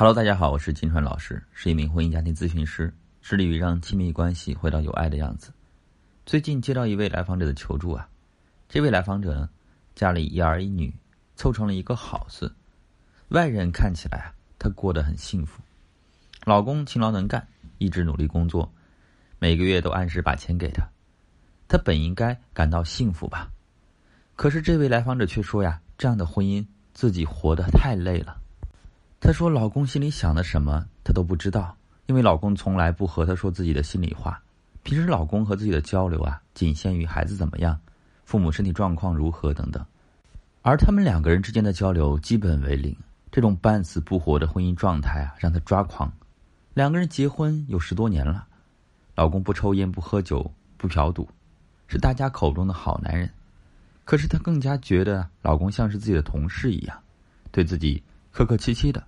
Hello，大家好，我是金川老师，是一名婚姻家庭咨询师，致力于让亲密关系回到有爱的样子。最近接到一位来访者的求助啊，这位来访者呢，家里一儿一女，凑成了一个好字。外人看起来啊，她过得很幸福，老公勤劳能干，一直努力工作，每个月都按时把钱给她，她本应该感到幸福吧。可是这位来访者却说呀，这样的婚姻自己活得太累了。她说：“老公心里想的什么，她都不知道，因为老公从来不和她说自己的心里话。平时老公和自己的交流啊，仅限于孩子怎么样，父母身体状况如何等等，而他们两个人之间的交流基本为零。这种半死不活的婚姻状态啊，让她抓狂。两个人结婚有十多年了，老公不抽烟、不喝酒、不嫖赌，是大家口中的好男人。可是她更加觉得老公像是自己的同事一样，对自己。”客客气气的，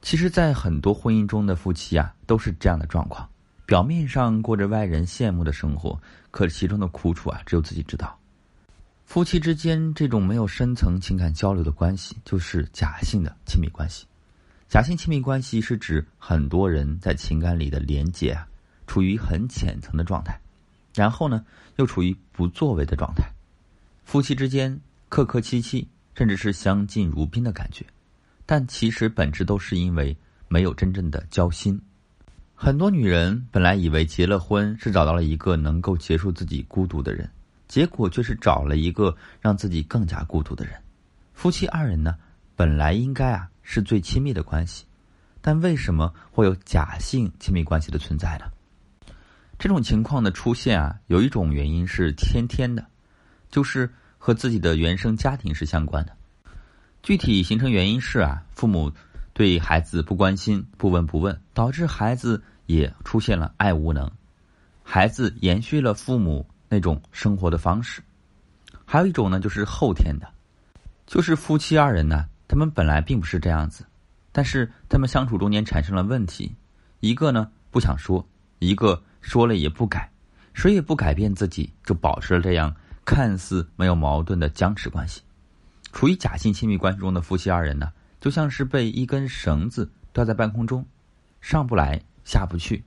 其实，在很多婚姻中的夫妻啊，都是这样的状况。表面上过着外人羡慕的生活，可其中的苦楚啊，只有自己知道。夫妻之间这种没有深层情感交流的关系，就是假性的亲密关系。假性亲密关系是指很多人在情感里的连接啊，处于很浅层的状态，然后呢，又处于不作为的状态。夫妻之间客客气气，甚至是相敬如宾的感觉。但其实本质都是因为没有真正的交心。很多女人本来以为结了婚是找到了一个能够结束自己孤独的人，结果却是找了一个让自己更加孤独的人。夫妻二人呢，本来应该啊是最亲密的关系，但为什么会有假性亲密关系的存在呢？这种情况的出现啊，有一种原因是先天的，就是和自己的原生家庭是相关的。具体形成原因是啊，父母对孩子不关心、不闻不问，导致孩子也出现了爱无能。孩子延续了父母那种生活的方式。还有一种呢，就是后天的，就是夫妻二人呢，他们本来并不是这样子，但是他们相处中间产生了问题，一个呢不想说，一个说了也不改，谁也不改变自己，就保持了这样看似没有矛盾的僵持关系。处于假性亲密关系中的夫妻二人呢，就像是被一根绳子吊在半空中，上不来下不去。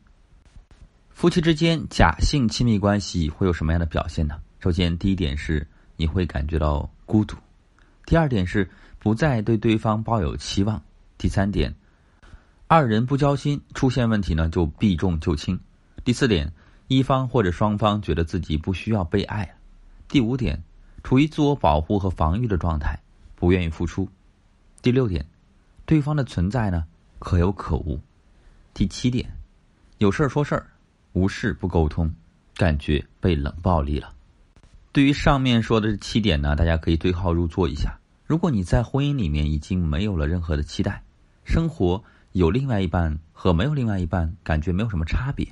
夫妻之间假性亲密关系会有什么样的表现呢？首先，第一点是你会感觉到孤独；第二点是不再对对方抱有期望；第三点，二人不交心，出现问题呢就避重就轻；第四点，一方或者双方觉得自己不需要被爱；第五点。处于自我保护和防御的状态，不愿意付出。第六点，对方的存在呢可有可无。第七点，有事儿说事儿，无事不沟通，感觉被冷暴力了。对于上面说的这七点呢，大家可以对号入座一下。如果你在婚姻里面已经没有了任何的期待，生活有另外一半和没有另外一半感觉没有什么差别，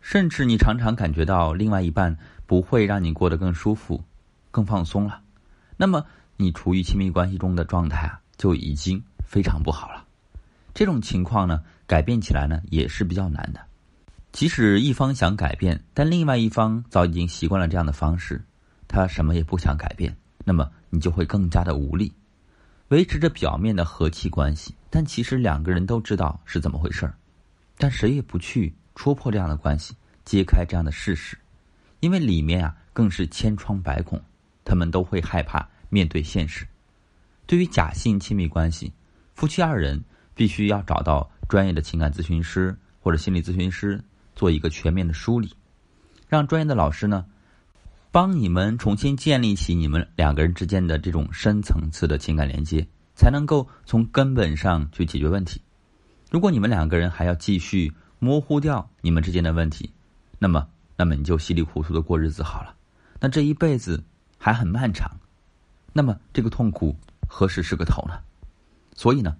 甚至你常常感觉到另外一半不会让你过得更舒服。更放松了，那么你处于亲密关系中的状态啊，就已经非常不好了。这种情况呢，改变起来呢也是比较难的。即使一方想改变，但另外一方早已经习惯了这样的方式，他什么也不想改变，那么你就会更加的无力，维持着表面的和气关系，但其实两个人都知道是怎么回事儿，但谁也不去戳破这样的关系，揭开这样的事实，因为里面啊更是千疮百孔。他们都会害怕面对现实。对于假性亲密关系，夫妻二人必须要找到专业的情感咨询师或者心理咨询师做一个全面的梳理，让专业的老师呢帮你们重新建立起你们两个人之间的这种深层次的情感连接，才能够从根本上去解决问题。如果你们两个人还要继续模糊掉你们之间的问题，那么那么你就稀里糊涂的过日子好了。那这一辈子。还很漫长，那么这个痛苦何时是个头呢？所以呢，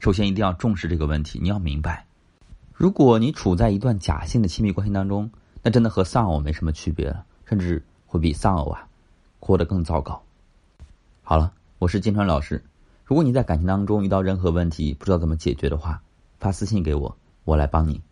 首先一定要重视这个问题。你要明白，如果你处在一段假性的亲密关系当中，那真的和丧偶没什么区别了，甚至会比丧偶啊过得更糟糕。好了，我是金川老师。如果你在感情当中遇到任何问题，不知道怎么解决的话，发私信给我，我来帮你。